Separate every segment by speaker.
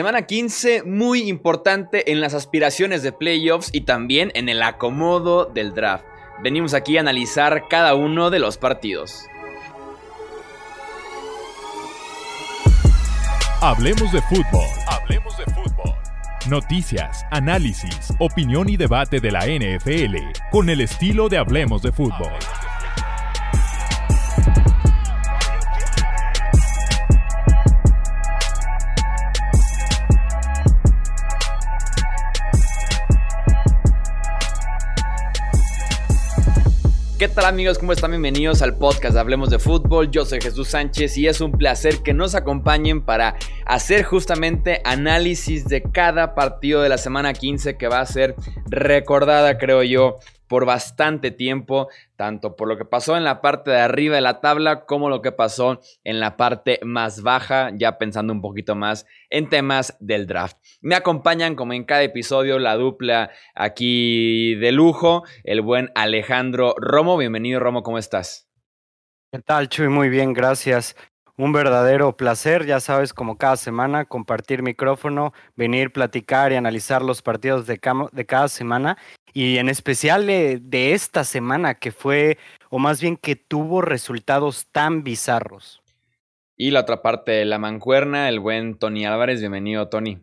Speaker 1: Semana 15 muy importante en las aspiraciones de playoffs y también en el acomodo del draft. Venimos aquí a analizar cada uno de los partidos.
Speaker 2: Hablemos de fútbol. Hablemos de fútbol. Noticias, análisis, opinión y debate de la NFL con el estilo de Hablemos de fútbol.
Speaker 1: ¿Qué tal amigos? ¿Cómo están? Bienvenidos al podcast Hablemos de Fútbol. Yo soy Jesús Sánchez y es un placer que nos acompañen para hacer justamente análisis de cada partido de la semana 15 que va a ser recordada, creo yo, por bastante tiempo, tanto por lo que pasó en la parte de arriba de la tabla como lo que pasó en la parte más baja, ya pensando un poquito más en temas del draft. Me acompañan como en cada episodio la dupla aquí de lujo, el buen Alejandro Romo. Bienvenido Romo, ¿cómo estás?
Speaker 3: ¿Qué tal, Chuy? Muy bien, gracias. Un verdadero placer, ya sabes, como cada semana, compartir micrófono, venir, platicar y analizar los partidos de, de cada semana y en especial de, esta semana que fue, o más bien que tuvo resultados tan bizarros.
Speaker 1: Y la otra parte, la mancuerna, el buen Tony Álvarez. Bienvenido, Tony.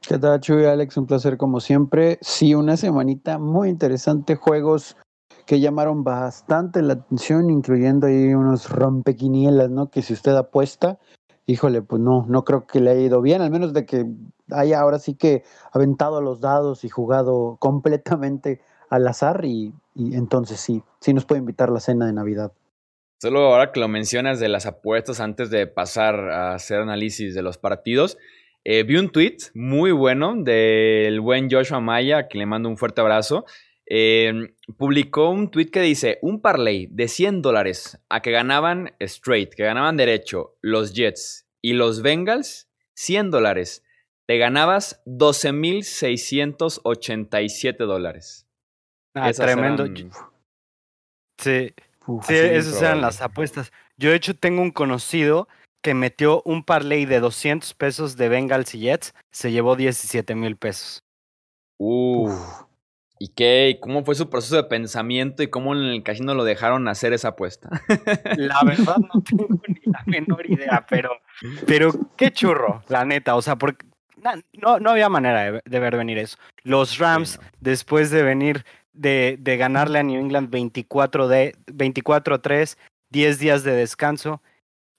Speaker 4: ¿Qué tal, Chuy? Alex, un placer como siempre. Sí, una semanita muy interesante, juegos que llamaron bastante la atención, incluyendo ahí unos rompequinielas, ¿no? Que si usted apuesta, híjole, pues no, no creo que le haya ido bien, al menos de que haya ahora sí que aventado los dados y jugado completamente al azar y, entonces sí, sí nos puede invitar la cena de Navidad.
Speaker 1: Solo ahora que lo mencionas de las apuestas antes de pasar a hacer análisis de los partidos, eh, vi un tweet muy bueno del buen Joshua Maya, que le mando un fuerte abrazo, Em, publicó un tweet que dice, un parlay de 100 dólares a que ganaban straight, que ganaban derecho los Jets y los Bengals, 100 dólares. Te ganabas 12.687 dólares.
Speaker 3: Ah, tremendo. Sí, sí esas eran las apuestas. Yo de hecho tengo un conocido que metió un parlay de 200 pesos de Bengals y Jets, se llevó 17 mil pesos.
Speaker 1: Uf. ¿Y qué? ¿Cómo fue su proceso de pensamiento y cómo en el casino lo dejaron hacer esa apuesta?
Speaker 3: La verdad no tengo ni la menor idea, pero, pero qué churro, la neta. O sea, porque no, no había manera de, ver venir eso. Los Rams, después de venir de, de ganarle a New England 24-3, 10 días de descanso,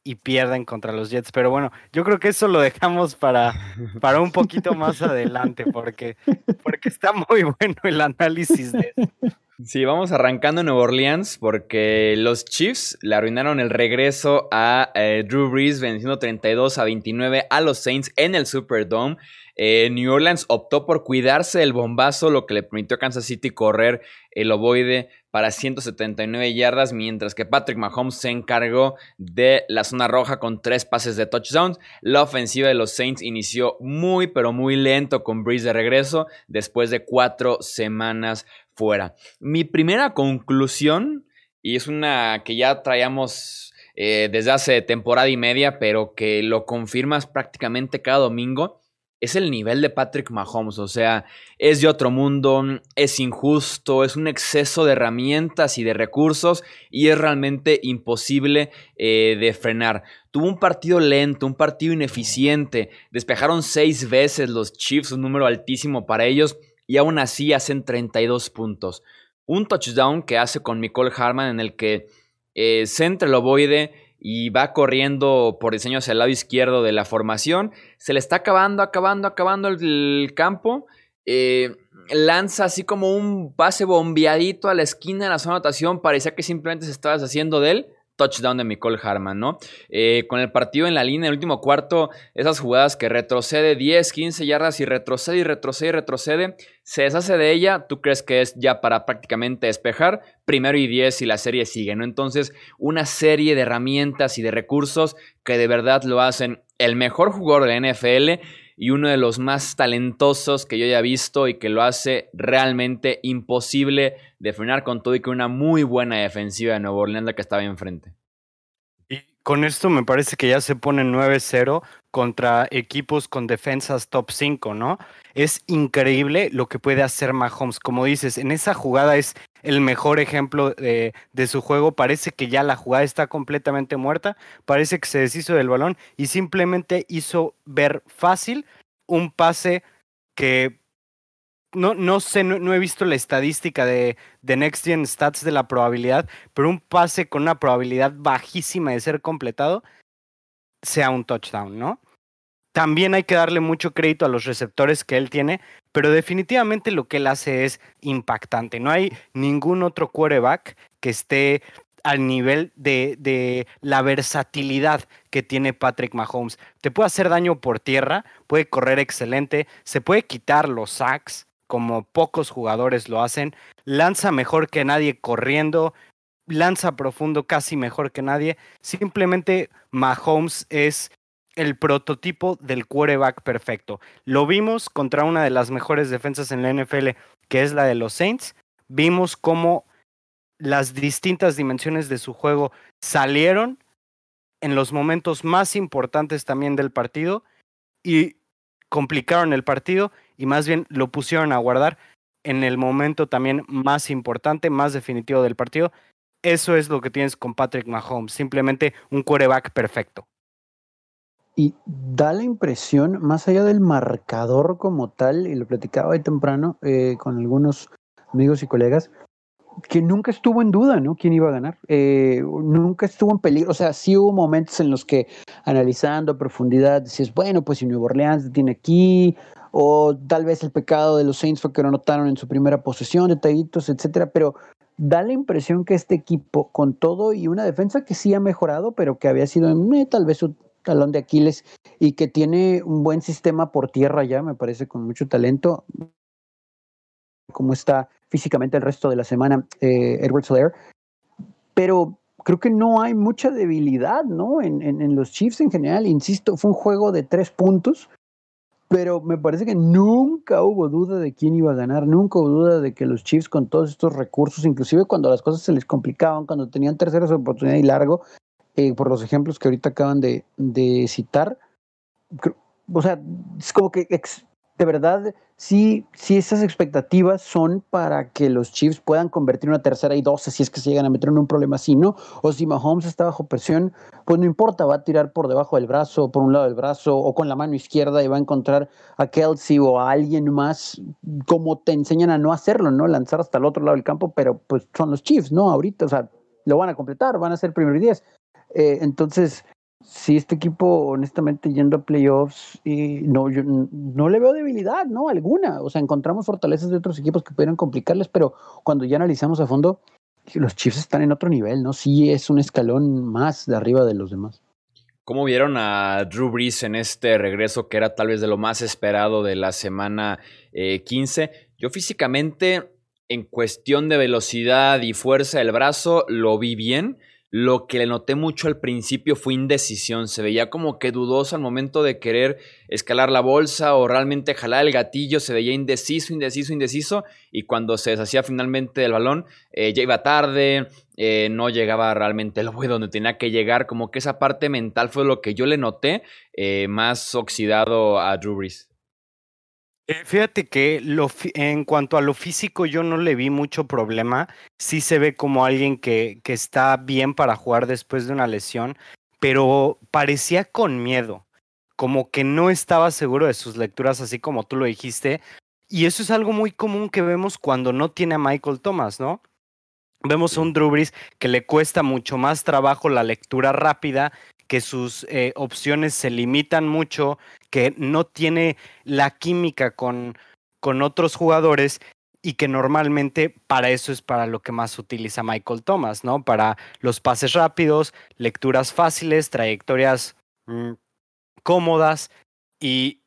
Speaker 3: y pierden contra los Jets. Pero bueno, yo creo que eso lo dejamos para, para un poquito más adelante, porque, porque está muy bueno el análisis de eso.
Speaker 1: Sí, vamos arrancando en Nueva Orleans porque los Chiefs le arruinaron el regreso a eh, Drew Brees venciendo 32 a 29 a los Saints en el Superdome. Eh, New Orleans optó por cuidarse del bombazo, lo que le permitió a Kansas City correr el ovoide para 179 yardas, mientras que Patrick Mahomes se encargó de la zona roja con tres pases de touchdowns. La ofensiva de los Saints inició muy, pero muy lento con Breeze de regreso después de cuatro semanas fuera. Mi primera conclusión, y es una que ya traíamos eh, desde hace temporada y media, pero que lo confirmas prácticamente cada domingo, es el nivel de Patrick Mahomes. O sea, es de otro mundo, es injusto, es un exceso de herramientas y de recursos y es realmente imposible eh, de frenar. Tuvo un partido lento, un partido ineficiente. Despejaron seis veces los Chiefs, un número altísimo para ellos, y aún así hacen 32 puntos. Un touchdown que hace con Nicole Harman en el que eh, centra el ovoide y va corriendo por diseño hacia el lado izquierdo de la formación. Se le está acabando, acabando, acabando el, campo. Eh, lanza así como un pase bombeadito a la esquina de la zona de anotación. Parecía que simplemente se estaba deshaciendo de él touchdown de Nicole Harman, ¿no? Eh, con el partido en la línea, el último cuarto, esas jugadas que retrocede 10, 15 yardas y retrocede y retrocede y retrocede, se deshace de ella, tú crees que es ya para prácticamente despejar, primero y 10 y la serie sigue, ¿no? Entonces, una serie de herramientas y de recursos que de verdad lo hacen el mejor jugador de NFL y uno de los más talentosos que yo haya visto y que lo hace realmente imposible de frenar con todo y con una muy buena defensiva de Nueva Orleans que estaba enfrente.
Speaker 3: Y con esto me parece que ya se pone 9-0 contra equipos con defensas top 5, ¿no? Es increíble lo que puede hacer Mahomes. Como dices, en esa jugada es el mejor ejemplo de, su juego. Parece que ya la jugada está completamente muerta, parece que se deshizo del balón y simplemente hizo ver fácil un pase que no, no sé, no, he visto la estadística de, de Next Gen Stats de la probabilidad, pero un pase con una probabilidad bajísima de ser completado sea un touchdown, ¿no? También hay que darle mucho crédito a los receptores que él tiene, pero definitivamente lo que él hace es impactante. No hay ningún otro quarterback que esté al nivel de, de, la versatilidad que tiene Patrick Mahomes. Te puede hacer daño por tierra, puede correr excelente, se puede quitar los sacks, como pocos jugadores lo hacen, lanza mejor que nadie corriendo, lanza profundo casi mejor que nadie. Simplemente Mahomes es el prototipo del quarterback perfecto. Lo vimos contra una de las mejores defensas en la NFL, que es la de los Saints. Vimos cómo las distintas dimensiones de su juego salieron en los momentos más importantes también del partido y complicaron el partido y más bien lo pusieron a guardar en el momento también más importante, más definitivo del partido, eso es lo que tienes con Patrick Mahomes, simplemente un quarterback perfecto.
Speaker 4: Y da la impresión, más allá del marcador como tal, y lo platicaba hoy temprano eh, con algunos amigos y colegas, que nunca estuvo en duda, ¿no? ¿Quién iba a ganar? Eh, nunca estuvo en peligro. O sea, sí hubo momentos en los que analizando a profundidad decías, bueno, pues si Nuevo Orleans tiene aquí, o tal vez el pecado de los Saints fue que lo anotaron en su primera posesión, detallitos, etcétera, pero da la impresión que este equipo, con todo y una defensa que sí ha mejorado, pero que había sido eh, tal vez su talón de Aquiles y que tiene un buen sistema por tierra ya, me parece, con mucho talento, como está físicamente el resto de la semana eh, Edward Soler, pero creo que no hay mucha debilidad, ¿no? En, en, en, los Chiefs en general, insisto, fue un juego de tres puntos pero me parece que nunca hubo duda de quién iba a ganar, nunca hubo duda de que los Chiefs con todos estos recursos, inclusive cuando las cosas se les complicaban, cuando tenían terceras oportunidad y largo, eh, por los ejemplos que ahorita acaban de, de citar, o sea, es como que de verdad, sí, sí esas expectativas son para que los Chiefs puedan convertir una tercera y doce si es que se llegan a meter en un problema así, ¿no? O si Mahomes está bajo presión, pues no importa, va a tirar por debajo del brazo, por un lado del brazo, o con la mano izquierda y va a encontrar a Kelsey o a alguien más, como te enseñan a no hacerlo, ¿no? Lanzar hasta el otro lado del campo, pero pues son los Chiefs, ¿no? Ahorita, o sea, lo van a completar, van a ser primer y diez. Eh, entonces, si este equipo, honestamente, yendo a playoffs, y no, yo no le veo debilidad, ¿no? Alguna. O sea, encontramos fortalezas de otros equipos que pudieran complicarles, pero cuando ya analizamos a fondo, los Chiefs están en otro nivel, ¿no? Sí es un escalón más de arriba de los demás.
Speaker 1: ¿Cómo vieron a Drew Brees en este regreso que era tal vez de lo más esperado de la semana 15? Eh, yo físicamente, en cuestión de velocidad y fuerza del brazo, lo vi bien. Lo que le noté mucho al principio fue indecisión. Se veía como que dudoso al momento de querer escalar la bolsa o realmente jalar el gatillo. Se veía indeciso, indeciso, indeciso. Y cuando se deshacía finalmente del balón, eh, ya iba tarde, eh, no llegaba realmente lo donde tenía que llegar. Como que esa parte mental fue lo que yo le noté eh, más oxidado a Drew Brees.
Speaker 3: Eh, fíjate que lo, en cuanto a lo físico yo no le vi mucho problema. Sí se ve como alguien que, que está bien para jugar después de una lesión, pero parecía con miedo, como que no estaba seguro de sus lecturas, así como tú lo dijiste. Y eso es algo muy común que vemos cuando no tiene a Michael Thomas, ¿no? Vemos a un Drew Brees que le cuesta mucho más trabajo la lectura rápida, que sus eh, opciones se limitan mucho, que no tiene la química con, con otros jugadores y que normalmente para eso es para lo que más utiliza Michael Thomas, ¿no? Para los pases rápidos, lecturas fáciles, trayectorias mm, cómodas y,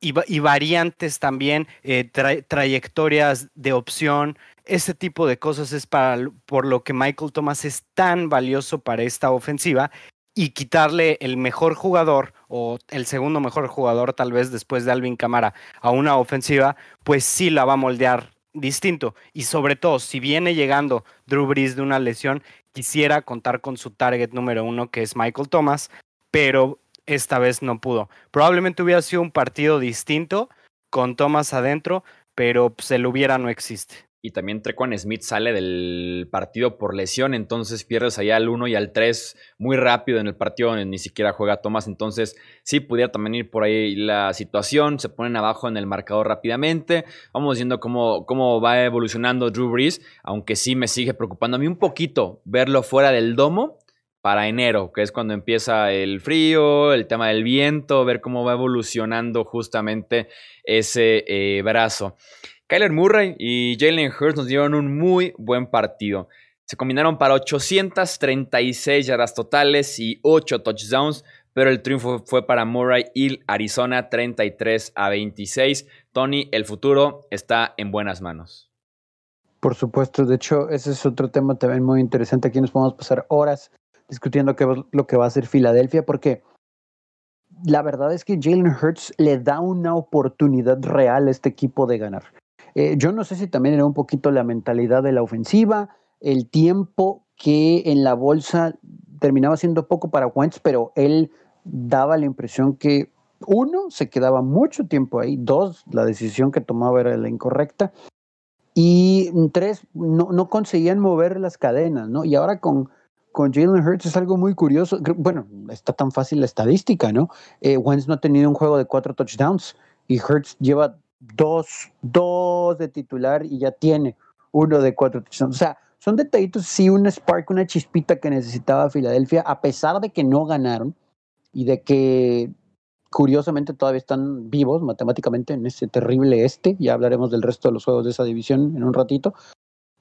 Speaker 3: y, variantes también, eh, trayectorias de opción. Ese tipo de cosas es para, por lo que Michael Thomas es tan valioso para esta ofensiva y quitarle el mejor jugador o el segundo mejor jugador tal vez después de Alvin Camara a una ofensiva, pues sí la va a moldear distinto. Y sobre todo, si viene llegando Drew Brees de una lesión, quisiera contar con su target número uno, que es Michael Thomas, pero esta vez no pudo. Probablemente hubiera sido un partido distinto con Thomas adentro, pero pues, el hubiera no existe
Speaker 1: y también Trequan Smith sale del partido por lesión, entonces pierdes allá al 1 y al 3 muy rápido en el partido, ni siquiera juega Thomas, entonces sí pudiera también ir por ahí la situación, se ponen abajo en el marcador rápidamente, vamos viendo cómo, cómo va evolucionando Drew Brees, aunque sí me sigue preocupando a mí un poquito verlo fuera del domo para enero, que es cuando empieza el frío, el tema del viento, ver cómo va evolucionando justamente ese eh, brazo. Kyler Murray y Jalen Hurts nos dieron un muy buen partido. Se combinaron para 836 yardas totales y 8 touchdowns, pero el triunfo fue para Murray y Arizona 33 a 26. Tony, el futuro está en buenas manos.
Speaker 4: Por supuesto, de hecho, ese es otro tema también muy interesante. Aquí nos podemos pasar horas discutiendo qué, lo que va a hacer Filadelfia, porque la verdad es que Jalen Hurts le da una oportunidad real a este equipo de ganar. Eh, yo no sé si también era un poquito la mentalidad de la ofensiva, el tiempo que en la bolsa terminaba siendo poco para Wentz, pero él daba la impresión que uno, se quedaba mucho tiempo ahí, dos, la decisión que tomaba era la incorrecta, y tres, no, no conseguían mover las cadenas, ¿no? Y ahora con, con Jalen Hurts es algo muy curioso. Bueno, está tan fácil la estadística, ¿no? Eh, Wentz no ha tenido un juego de cuatro touchdowns y Hurts lleva dos, dos de titular y ya tiene uno de cuatro. O sea, son detallitos, sí, un spark, una chispita que necesitaba Filadelfia, a pesar de que no ganaron y de que curiosamente todavía están vivos matemáticamente en ese terrible este. Ya hablaremos del resto de los juegos de esa división en un ratito.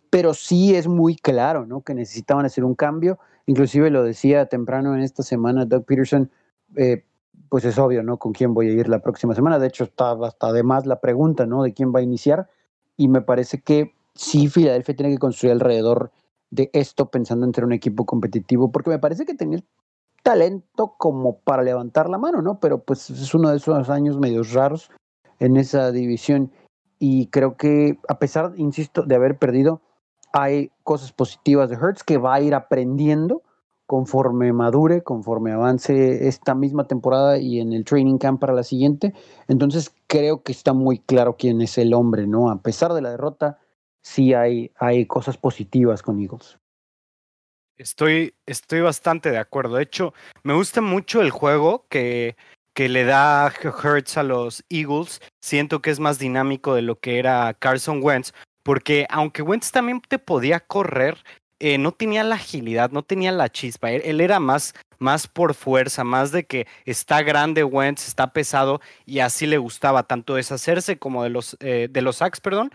Speaker 4: Pero sí es muy claro, ¿no? Que necesitaban hacer un cambio. Inclusive lo decía temprano en esta semana Doug Peterson, eh, pues es obvio, ¿no? Con quién voy a ir la próxima semana. De hecho, está hasta además la pregunta, ¿no? De quién va a iniciar. Y me parece que sí, Filadelfia tiene que construir alrededor de esto pensando en ser un equipo competitivo, porque me parece que tenía talento como para levantar la mano, ¿no? Pero pues es uno de esos años medios raros en esa división. Y creo que a pesar, insisto, de haber perdido, hay cosas positivas de Hertz que va a ir aprendiendo conforme madure, conforme avance esta misma temporada y en el training camp para la siguiente. Entonces creo que está muy claro quién es el hombre, ¿no? A pesar de la derrota, sí hay, hay cosas positivas con Eagles.
Speaker 3: Estoy, estoy bastante de acuerdo. De hecho, me gusta mucho el juego que, que le da Hertz a los Eagles. Siento que es más dinámico de lo que era Carson Wentz, porque aunque Wentz también te podía correr, eh, no tenía la agilidad, no tenía la chispa. Él, era más, más por fuerza, más de que está grande Wentz, está pesado y así le gustaba tanto deshacerse como de los, eh, de los sacks, perdón,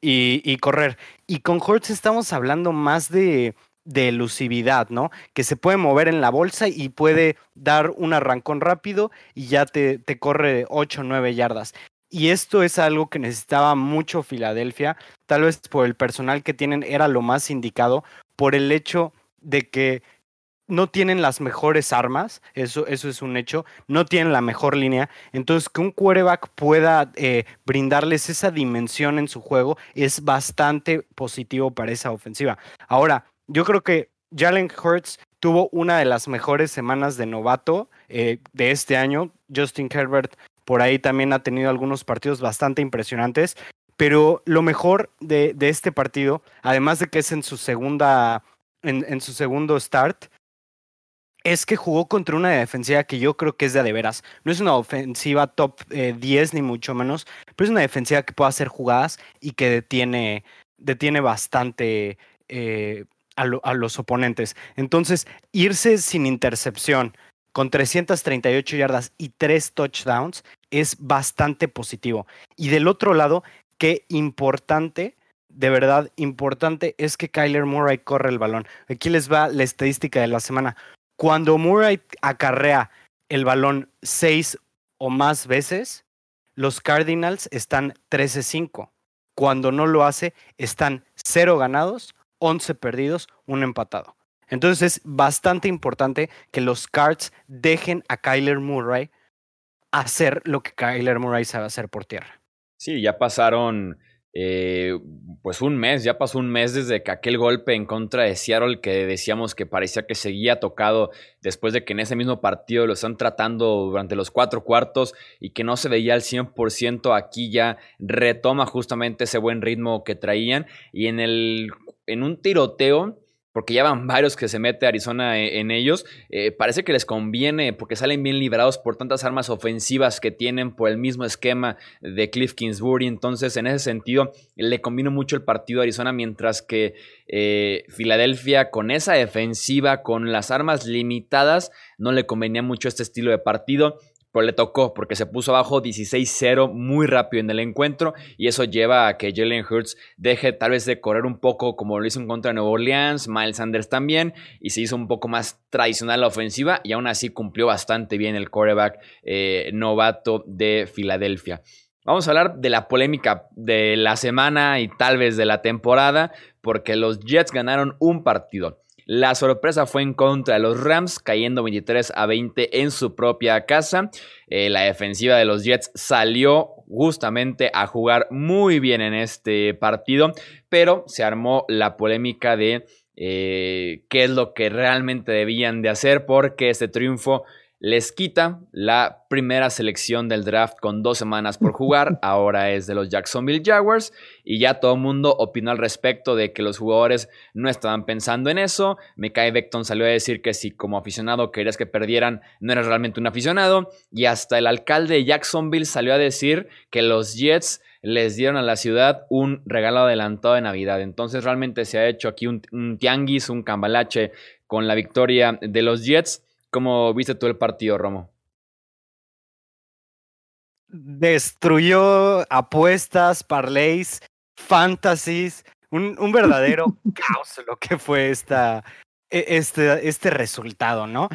Speaker 3: y, correr. Y con Hortz estamos hablando más de, de elusividad, ¿no? Que se puede mover en la bolsa y puede dar un arrancón rápido y ya te, te corre 8 o 9 yardas. Y esto es algo que necesitaba mucho Filadelfia, tal vez por el personal que tienen era lo más indicado, por el hecho de que no tienen las mejores armas, eso, eso es un hecho, no tienen la mejor línea, entonces que un quarterback pueda eh, brindarles esa dimensión en su juego es bastante positivo para esa ofensiva. Ahora, yo creo que Jalen Hurts tuvo una de las mejores semanas de novato eh, de este año, Justin Herbert por ahí también ha tenido algunos partidos bastante impresionantes. Pero lo mejor de, este partido, además de que es en su segunda, en, su segundo start, es que jugó contra una defensiva que yo creo que es de veras. No es una ofensiva top 10 eh, ni mucho menos, pero es una defensiva que puede hacer jugadas y que detiene, detiene bastante eh, a, a, los oponentes. Entonces, irse sin intercepción, con 338 yardas y 3 touchdowns es bastante positivo. Y del otro lado, qué importante, de verdad importante, es que Kyler Murray corre el balón. Aquí les va la estadística de la semana. Cuando Murray acarrea el balón 6 o más veces, los Cardinals están 13-5. Cuando no lo hace, están 0 ganados, 11 perdidos, 1 empatado. Entonces es bastante importante que los Cards dejen a Kyler Murray hacer lo que Kyler Murray sabe hacer por tierra.
Speaker 1: Sí, ya pasaron eh, pues un mes, ya pasó un mes desde que aquel golpe en contra de Seattle que decíamos que parecía que seguía tocado después de que en ese mismo partido lo están tratando durante los cuatro cuartos y que no se veía al 100%, aquí ya retoma justamente ese buen ritmo que traían y en, el, en un tiroteo porque ya van varios que se mete Arizona e, en, ellos, eh, parece que les conviene porque salen bien librados por tantas armas ofensivas que tienen por el mismo esquema de Cliff Kingsbury. Entonces, en ese sentido, le convino mucho el partido a Arizona, mientras que eh, Filadelfia con esa defensiva, con las armas limitadas, no le convenía mucho este estilo de partido pero le tocó porque se puso abajo 16-0 muy rápido en el encuentro y eso lleva a que Jalen Hurts deje tal vez de correr un poco como lo hizo en contra de Nueva Orleans, Miles Sanders también y se hizo un poco más tradicional la ofensiva y aún así cumplió bastante bien el quarterback eh, novato de Filadelfia. Vamos a hablar de la polémica de la semana y tal vez de la temporada porque los Jets ganaron un partido. La sorpresa fue en contra de los Rams, cayendo 23 a 20 en su propia casa. Eh, la defensiva de los Jets salió justamente a jugar muy bien en este partido, pero se armó la polémica de eh, qué es lo que realmente debían de hacer porque este triunfo les quita la primera selección del draft con dos semanas por jugar, ahora es de los Jacksonville Jaguars y ya todo el mundo opinó al respecto de que los jugadores no estaban pensando en eso. Mekai Beckton salió a decir que si como aficionado querías que perdieran, no eras realmente un aficionado y hasta el alcalde de Jacksonville salió a decir que los Jets les dieron a la ciudad un regalo adelantado de Navidad. Entonces realmente se ha hecho aquí un, un tianguis, un cambalache con la victoria de los Jets ¿Cómo viste tú el partido, Romo?
Speaker 3: Destruyó apuestas, parlays, fantasies, un, un verdadero caos lo que fue esta, e, este, este resultado, ¿no?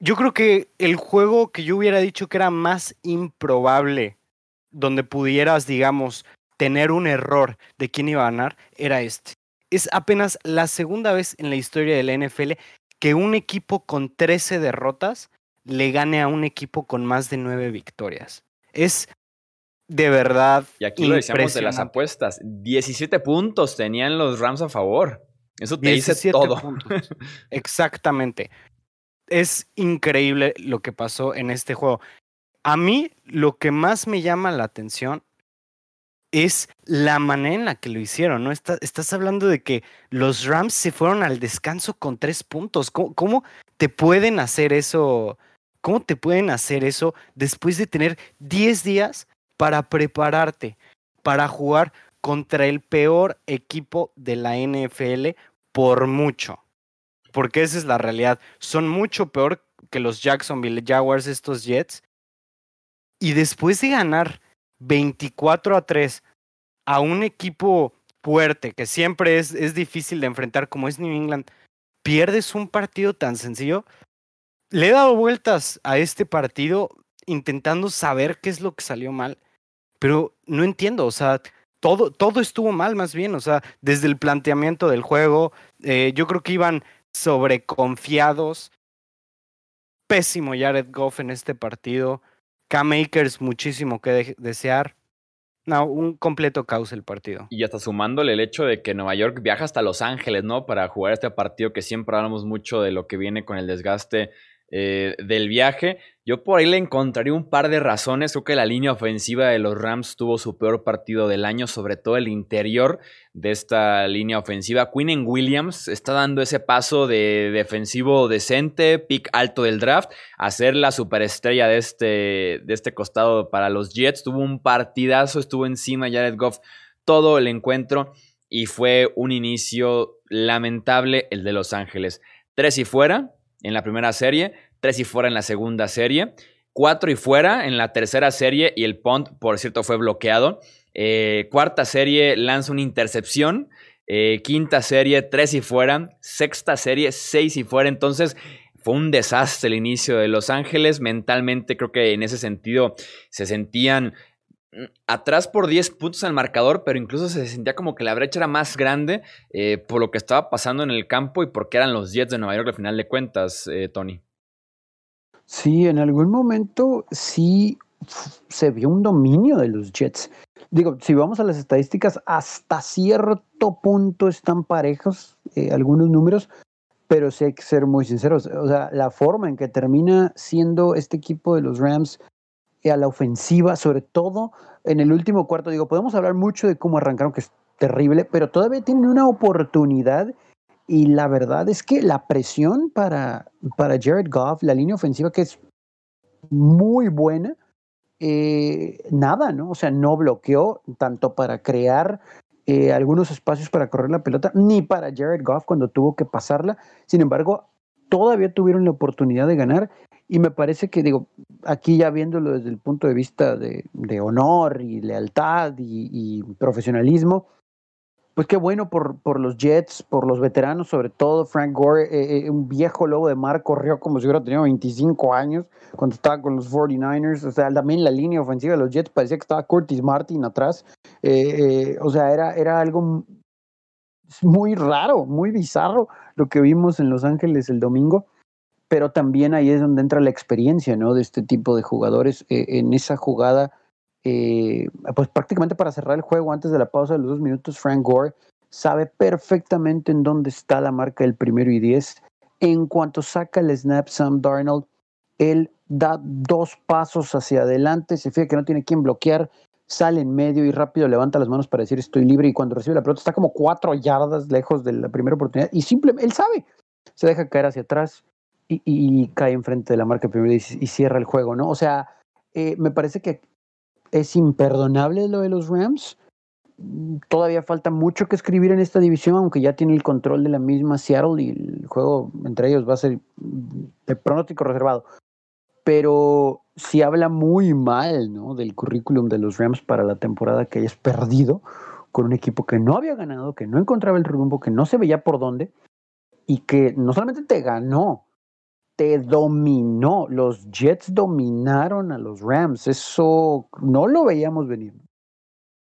Speaker 3: Yo creo que el juego que yo hubiera dicho que era más improbable, donde pudieras, digamos, tener un error de quién iba a ganar, era este. Es apenas la segunda vez en la historia de la NFL que un equipo con 13 derrotas le gane a un equipo con más de 9 victorias. Es de verdad.
Speaker 1: Y aquí lo decíamos de las apuestas. 17 puntos tenían los Rams a favor. Eso te dice todo.
Speaker 3: Puntos. Exactamente. Es increíble lo que pasó en este juego. A mí lo que más me llama la atención es la manera en la que lo hicieron, ¿no? estás hablando de que los Rams se fueron al descanso con tres puntos. ¿Cómo, te pueden hacer eso? ¿Cómo te pueden hacer eso después de tener 10 días para prepararte, para jugar contra el peor equipo de la NFL por mucho? Porque esa es la realidad. Son mucho peor que los Jacksonville Jaguars, estos Jets. Y después de ganar 24 a 3 a un equipo fuerte que siempre es, es difícil de enfrentar como es New England, pierdes un partido tan sencillo. Le he dado vueltas a este partido intentando saber qué es lo que salió mal, pero no entiendo, o sea, todo, todo estuvo mal más bien, o sea, desde el planteamiento del juego, eh, yo creo que iban sobreconfiados. Pésimo Jared Goff en este partido. K-Makers muchísimo que desear. No, un completo caos el partido.
Speaker 1: Y hasta sumándole el hecho de que Nueva York viaja hasta Los Ángeles, ¿no? Para jugar este partido que siempre hablamos mucho de lo que viene con el desgaste eh, del viaje. Yo por ahí le encontraría un par de razones. Creo que la línea ofensiva de los Rams tuvo su peor partido del año, sobre todo el interior de esta línea ofensiva. Quinn Williams está dando ese paso de defensivo decente, pick alto del draft, a ser la superestrella de este, de este costado para los Jets. Tuvo un partidazo, estuvo encima Jared Goff todo el encuentro y fue un inicio lamentable el de Los Ángeles. Tres y fuera, en la primera serie, tres y fuera en la segunda serie, cuatro y fuera en la tercera serie y el punt, por cierto, fue bloqueado. Eh, cuarta serie lanza una intercepción. Eh, quinta serie, tres y fuera. Sexta serie, seis y fuera. Entonces, fue un desastre el inicio de Los Ángeles. Mentalmente, creo que en ese sentido se sentían mm, atrás por 10 puntos al marcador, pero incluso se sentía como que la brecha era más grande eh, por lo que estaba pasando en el campo y porque eran los Jets de Nueva York al final de cuentas, Tony.
Speaker 4: Sí, en algún momento sí se vio un dominio de los Jets. digo, si vamos a las estadísticas, hasta cierto punto están parejos eh, algunos números, pero sí hay que ser muy sinceros. O sea, la forma en que termina siendo este equipo de los Rams eh, a la ofensiva, sobre todo en el último cuarto, digo, podemos hablar mucho de cómo arrancaron, que es terrible, pero todavía tienen una oportunidad y la verdad es que la presión para, para Jared Goff, la línea ofensiva que es muy buena, eh, nada, ¿no? O sea, no bloqueó tanto para crear eh, algunos espacios para correr la pelota, ni para Jared Goff cuando tuvo que pasarla. Sin embargo, todavía tuvieron la oportunidad de ganar y me parece que, digo, aquí ya viéndolo desde el punto de vista de, honor y lealtad y profesionalismo, pues qué bueno por, por los Jets, por los veteranos, sobre todo Frank Gore, eh, eh, un viejo lobo de mar, corrió como si hubiera tenido 25 años cuando estaba con los 49ers. O sea, también la línea ofensiva de los Jets parecía que estaba Curtis Martin atrás. Eh, o sea, era, era algo muy raro, muy bizarro lo que vimos en Los Ángeles el domingo. Pero también ahí es donde entra la experiencia, ¿no? De este tipo de jugadores. en esa jugada eh, pues prácticamente para cerrar el juego antes de la pausa de los dos minutos, Frank Gore sabe perfectamente en dónde está la marca del primero y diez. En cuanto saca el snap Sam Darnold, él da dos pasos hacia adelante, se fija que no tiene quien bloquear, sale en medio y rápido levanta las manos para decir estoy libre y cuando recibe la pelota está como cuatro yardas lejos de la primera oportunidad y simplemente él sabe, se deja caer hacia atrás y, cae enfrente de la marca primero y, y, cierra el juego, ¿no? O sea, eh, me parece que es imperdonable lo de los Rams. Todavía falta mucho que escribir en esta división, aunque ya tiene el control de la misma Seattle y el juego entre ellos va a ser de pronóstico reservado. Pero si habla muy mal del currículum de los Rams para la temporada que hayas perdido con un equipo que no había ganado, que no encontraba el rumbo, que no se veía por dónde y que no solamente te ganó, te dominó. Los Jets dominaron a los Rams. Eso no lo veíamos venir.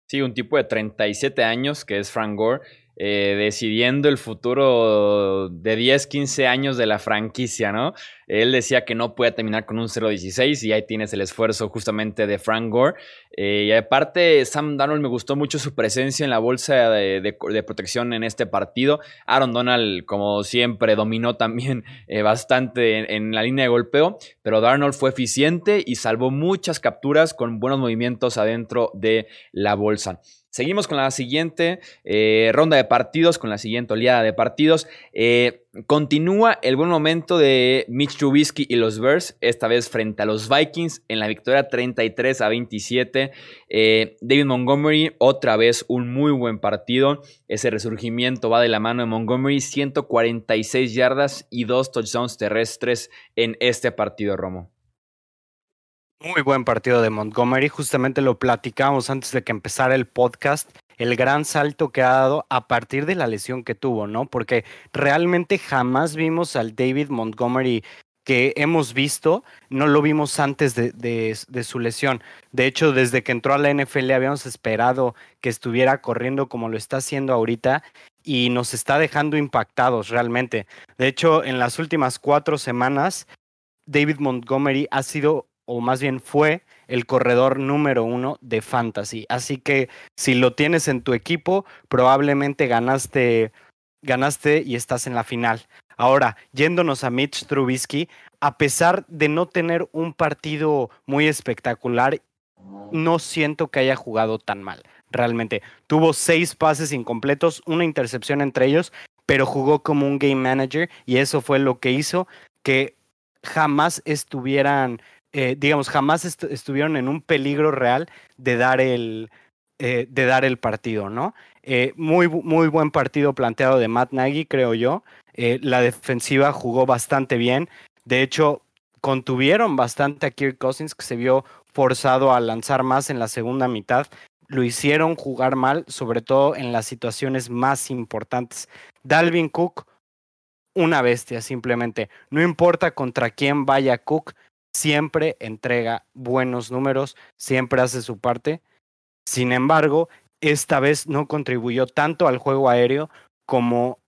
Speaker 1: Sí, un tipo de 37 años que es Frank Gore eh, decidiendo el futuro de 10, 15 años de la franquicia, ¿no? Él decía que no puede terminar con un 0-16 y ahí tienes el esfuerzo justamente de Frank Gore. Eh, y aparte, Sam Darnold me gustó mucho su presencia en la bolsa de, protección en este partido. Aaron Donald, como siempre, dominó también eh, bastante en, la línea de golpeo, pero Darnold fue eficiente y salvó muchas capturas con buenos movimientos adentro de la bolsa. Seguimos con la siguiente eh, ronda de partidos, con la siguiente oleada de partidos. Eh, continúa el buen momento de Mitch Trubisky y los Bears, esta vez frente a los Vikings en la victoria 33 a 27. Eh, David Montgomery, otra vez un muy buen partido. Ese resurgimiento va de la mano de Montgomery, 146 yardas y dos touchdowns terrestres en este partido, Romo.
Speaker 3: Muy buen partido de Montgomery, justamente lo platicamos antes de que empezara el podcast, el gran salto que ha dado a partir de la lesión que tuvo, ¿no? Porque realmente jamás vimos al David Montgomery que hemos visto, no lo vimos antes de, su lesión. De hecho, desde que entró a la NFL habíamos esperado que estuviera corriendo como lo está haciendo ahorita y nos está dejando impactados realmente. De hecho, en las últimas cuatro semanas, David Montgomery ha sido o más bien fue el corredor número uno de fantasy. Así que si lo tienes en tu equipo, probablemente ganaste, ganaste y estás en la final. Ahora, yéndonos a Mitch Trubisky, a pesar de no tener un partido muy espectacular, no siento que haya jugado tan mal. Realmente tuvo seis pases incompletos, una intercepción entre ellos, pero jugó como un game manager y eso fue lo que hizo que jamás estuvieran eh, digamos, jamás estuvieron en un peligro real de dar el, eh, de dar el partido, ¿no? Eh, muy, muy buen partido planteado de Matt Nagy, creo yo. la defensiva jugó bastante bien. De hecho, contuvieron bastante a Kirk Cousins, que se vio forzado a lanzar más en la segunda mitad. Lo hicieron jugar mal, sobre todo en las situaciones más importantes. Dalvin Cook, una bestia simplemente. No importa contra quién vaya Cook, siempre entrega buenos números, siempre hace su parte. Sin embargo, esta vez no contribuyó tanto al juego aéreo como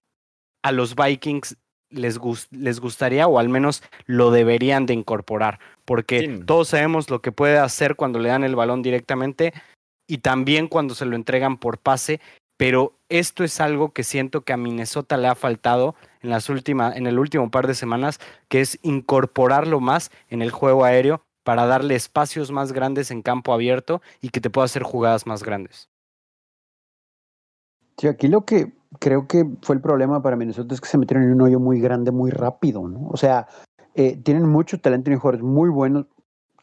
Speaker 3: a los Vikings les, les gustaría o al menos lo deberían de incorporar, porque todos sabemos lo que puede hacer cuando le dan el balón directamente. y también cuando se lo entregan por pase, pero esto es algo que siento que a Minnesota le ha faltado en las últimas en el último par de semanas, que es incorporarlo más en el juego aéreo para darle espacios más grandes en campo abierto y que te pueda hacer jugadas más grandes.
Speaker 4: Sí, aquí lo que creo que fue el problema para Minnesota es que se metieron en un hoyo muy grande muy rápido, ¿no? O sea, eh, tienen mucho talento y jugadores muy buenos,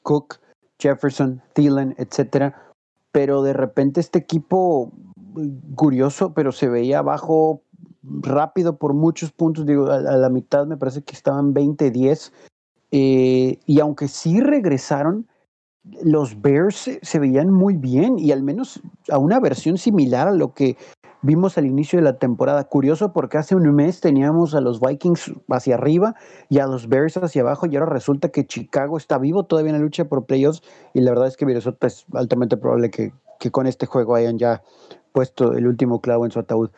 Speaker 4: Cook, Jefferson, Thielen, etcétera, pero de repente este equipo curioso, pero se veía abajo rápido por muchos puntos, digo, a, la mitad me parece que estaban 20-10, eh, y aunque sí regresaron, los Bears se, veían muy bien y al menos a una versión similar a lo que vimos al inicio de la temporada. Curioso porque hace un mes teníamos a los Vikings hacia arriba y a los Bears hacia abajo y ahora resulta que Chicago está vivo todavía en la lucha por playoffs y la verdad es que Minnesota es altamente probable que, que con este juego hayan ya puesto el último clavo en su ataúd.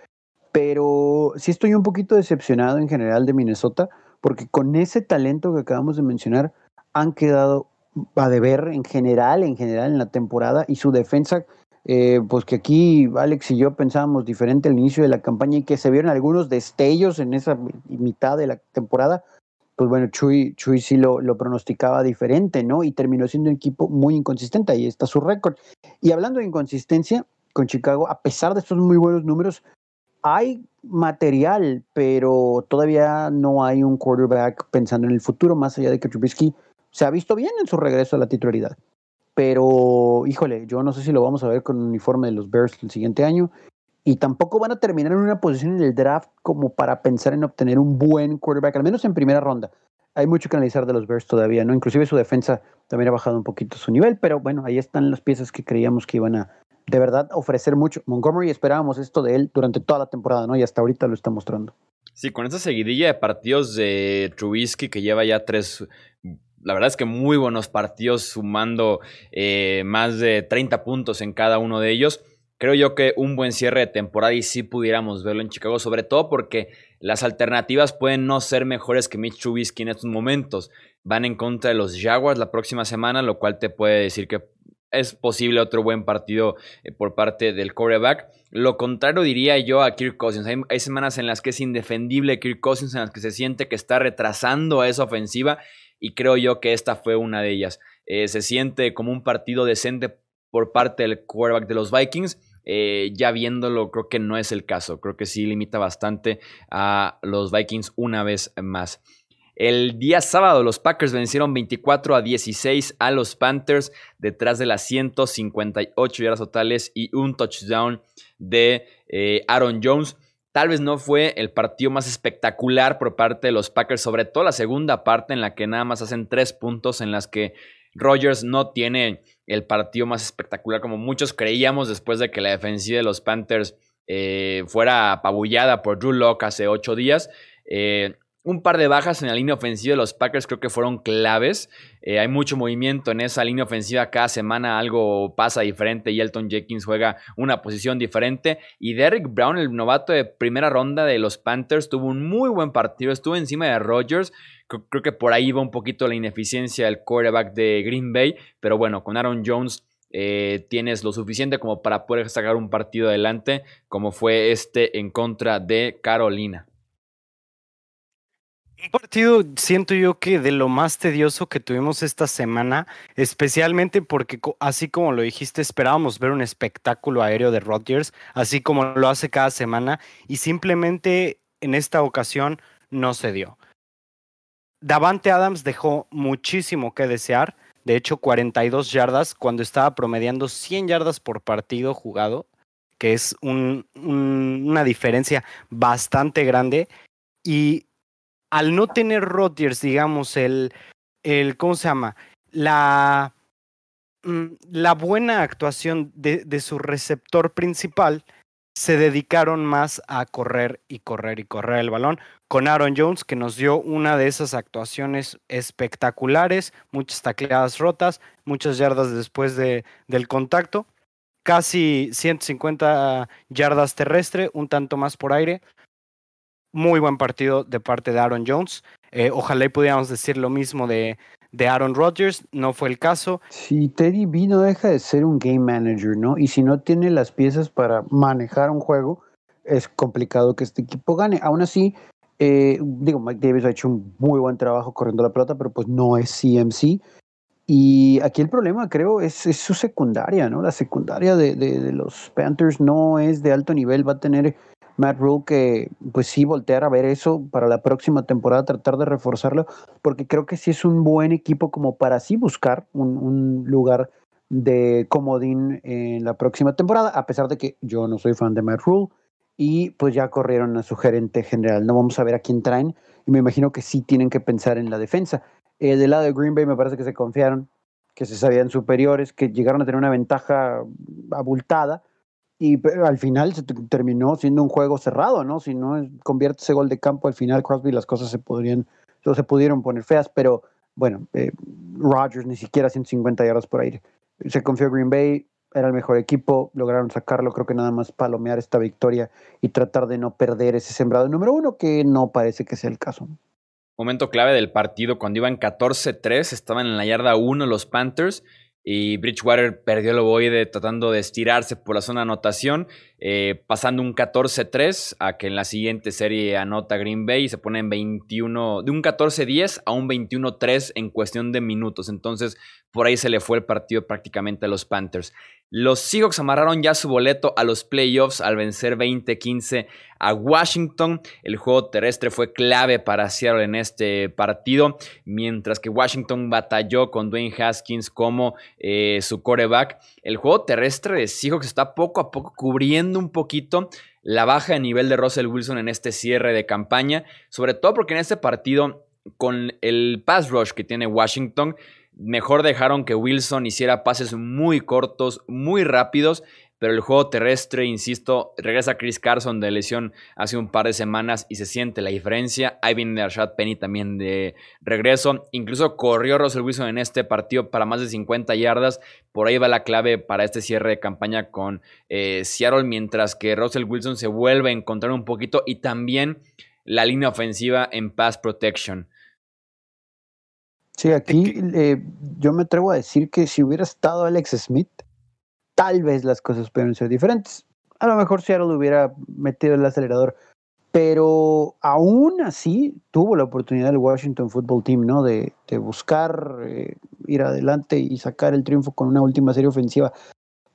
Speaker 4: Pero sí estoy un poquito decepcionado en general de Minnesota porque con ese talento que acabamos de mencionar han quedado a deber en general, en general en la temporada y su defensa eh, pues que aquí Alex y yo pensábamos diferente al inicio de la campaña y que se vieron algunos destellos en esa mitad de la temporada, pues bueno, Chuy, Chuy sí lo, lo pronosticaba diferente, ¿no? Y terminó siendo un equipo muy inconsistente, ahí está su récord. Y hablando de inconsistencia con Chicago, a pesar de estos muy buenos números, hay material, pero todavía no hay un quarterback pensando en el futuro, más allá de que Trubisky se ha visto bien en su regreso a la titularidad. Pero, híjole, yo no sé si lo vamos a ver con el uniforme de los Bears el siguiente año. Y tampoco van a terminar en una posición en el draft como para pensar en obtener un buen quarterback, al menos en primera ronda. Hay mucho que analizar de los Bears todavía, ¿no? Inclusive su defensa también ha bajado un poquito su nivel, pero bueno, ahí están las piezas que creíamos que iban a de verdad ofrecer mucho. Montgomery esperábamos esto de él durante toda la temporada, ¿no? Y hasta ahorita lo está mostrando.
Speaker 1: Sí, con esta seguidilla de partidos de Trubisky que lleva ya tres la verdad es que muy buenos partidos, sumando eh, más de 30 puntos en cada uno de ellos. Creo yo que un buen cierre de temporada y sí pudiéramos verlo en Chicago, sobre todo porque las alternativas pueden no ser mejores que Mitch Trubisky en estos momentos. Van en contra de los Jaguars la próxima semana, lo cual te puede decir que es posible otro buen partido eh, por parte del quarterback. Lo contrario diría yo a Kirk Cousins. Hay, hay, semanas en las que es indefendible Kirk Cousins, en las que se siente que está retrasando a esa ofensiva y creo yo que esta fue una de ellas. Eh, se siente como un partido decente por parte del quarterback de los Vikings. Eh, ya viéndolo, creo que no es el caso. Creo que sí limita bastante a los Vikings una vez más. El día sábado los Packers vencieron 24 a 16 a los Panthers detrás de las 158 yardas totales y un touchdown de eh, Aaron Jones. Tal vez no fue el partido más espectacular por parte de los Packers, sobre todo la segunda parte en la que nada más hacen tres puntos, en las que Rogers no tiene el partido más espectacular como muchos creíamos después de que la defensiva de los Panthers eh, fuera apabullada por Drew Locke hace ocho días. Eh, un par de bajas en la línea ofensiva de los Packers creo que fueron claves. Eh, hay mucho movimiento en esa línea ofensiva. Cada semana algo pasa diferente y Elton Jenkins juega una posición diferente. Y Derrick Brown, el novato de primera ronda de los Panthers, tuvo un muy buen partido. Estuvo encima de Rodgers. Creo, que por ahí va un poquito la ineficiencia del quarterback de Green Bay. Pero bueno, con Aaron Jones eh, tienes lo suficiente como para poder sacar un partido adelante, como fue este en contra de Carolina.
Speaker 3: Un partido, siento yo que de lo más tedioso que tuvimos esta semana, especialmente porque así como lo dijiste, esperábamos ver un espectáculo aéreo de Rodgers, así como lo hace cada semana, y simplemente en esta ocasión no se dio. Davante Adams dejó muchísimo que desear, de hecho 42 yardas cuando estaba promediando 100 yardas por partido jugado, que es una diferencia bastante grande. Y al no tener Rodgers, digamos, el, el ¿cómo se llama? La, mm, la buena actuación de, de su receptor principal, se dedicaron más a correr y correr y correr el balón con Aaron Jones, que nos dio una de esas actuaciones espectaculares, muchas tacleadas rotas, muchas yardas después de, del contacto, casi 150 yardas terrestre, un tanto más por aire, muy buen partido de parte de Aaron Jones. Eh, ojalá y pudiéramos decir lo mismo de, de Aaron Rodgers. No fue el caso.
Speaker 4: Sí, Teddy B no deja de ser un game manager, ¿no? Y si no tiene las piezas para manejar un juego, es complicado que este equipo gane. Aún así, eh, digo, Mike Davis ha hecho un muy buen trabajo corriendo la pelota, pero pues no es CMC. Y aquí el problema, creo, es, su secundaria, ¿no? La secundaria de, de, los Panthers no es de alto nivel, va a tener Matt Rule que, pues sí, voltear a ver eso para la próxima temporada, tratar de reforzarlo, porque creo que sí es un buen equipo como para sí buscar un, lugar de comodín en la próxima temporada, a pesar de que yo no soy fan de Matt Rule y pues ya corrieron a su gerente general. No vamos a ver a quién traen y me imagino que sí tienen que pensar en la defensa. Eh, del lado de Green Bay me parece que se confiaron, que se sabían superiores, que llegaron a tener una ventaja abultada y al final se terminó siendo un juego cerrado, ¿no? Si no convierte ese gol de campo al final Crosby las cosas se podrían se pudieron poner feas, pero bueno, eh, Rodgers ni siquiera 150 yardas por aire. Se confió Green Bay, era el mejor equipo, lograron sacarlo, creo que nada más palomear esta victoria y tratar de no perder ese sembrado número uno, que no parece que sea el caso.
Speaker 1: Momento clave del partido, cuando iban 14-3, estaban en la yarda 1 los Panthers y Bridgewater perdió el ovoide tratando de estirarse por la zona de anotación, eh, pasando un 14-3 a que en la siguiente serie anota Green Bay y se pone en 21, de un 14-10 a un 21-3 en cuestión de minutos. Entonces, por ahí se le fue el partido prácticamente a los Panthers. Los Seahawks amarraron ya su boleto a los playoffs al vencer 20-15 a Washington. El juego terrestre fue clave para Seattle en este partido, mientras que Washington batalló con Dwayne Haskins como eh, su coreback. El juego terrestre de Seahawks está poco a poco cubriendo un poquito la baja de nivel de Russell Wilson en este cierre de campaña, sobre todo porque en este partido, con el pass rush que tiene Washington, Mejor dejaron que Wilson hiciera pases muy cortos, muy rápidos, pero el juego terrestre, insisto, regresa Chris Carson de lesión hace un par de semanas y se siente la diferencia. Ahí viene Rashad Penny también de regreso. Incluso corrió Russell Wilson en este partido para más de 50 yardas. Por ahí va la clave para este cierre de campaña con eh, Seattle, mientras que Russell Wilson se vuelve a encontrar un poquito y también la línea ofensiva en pass protection.
Speaker 4: Sí, aquí eh, yo me atrevo a decir que si hubiera estado Alex Smith, tal vez las cosas pudieran ser diferentes. A lo mejor Seattle hubiera metido el acelerador, pero aún así tuvo la oportunidad el Washington Football Team, ¿no? De, buscar eh, ir adelante y sacar el triunfo con una última serie ofensiva.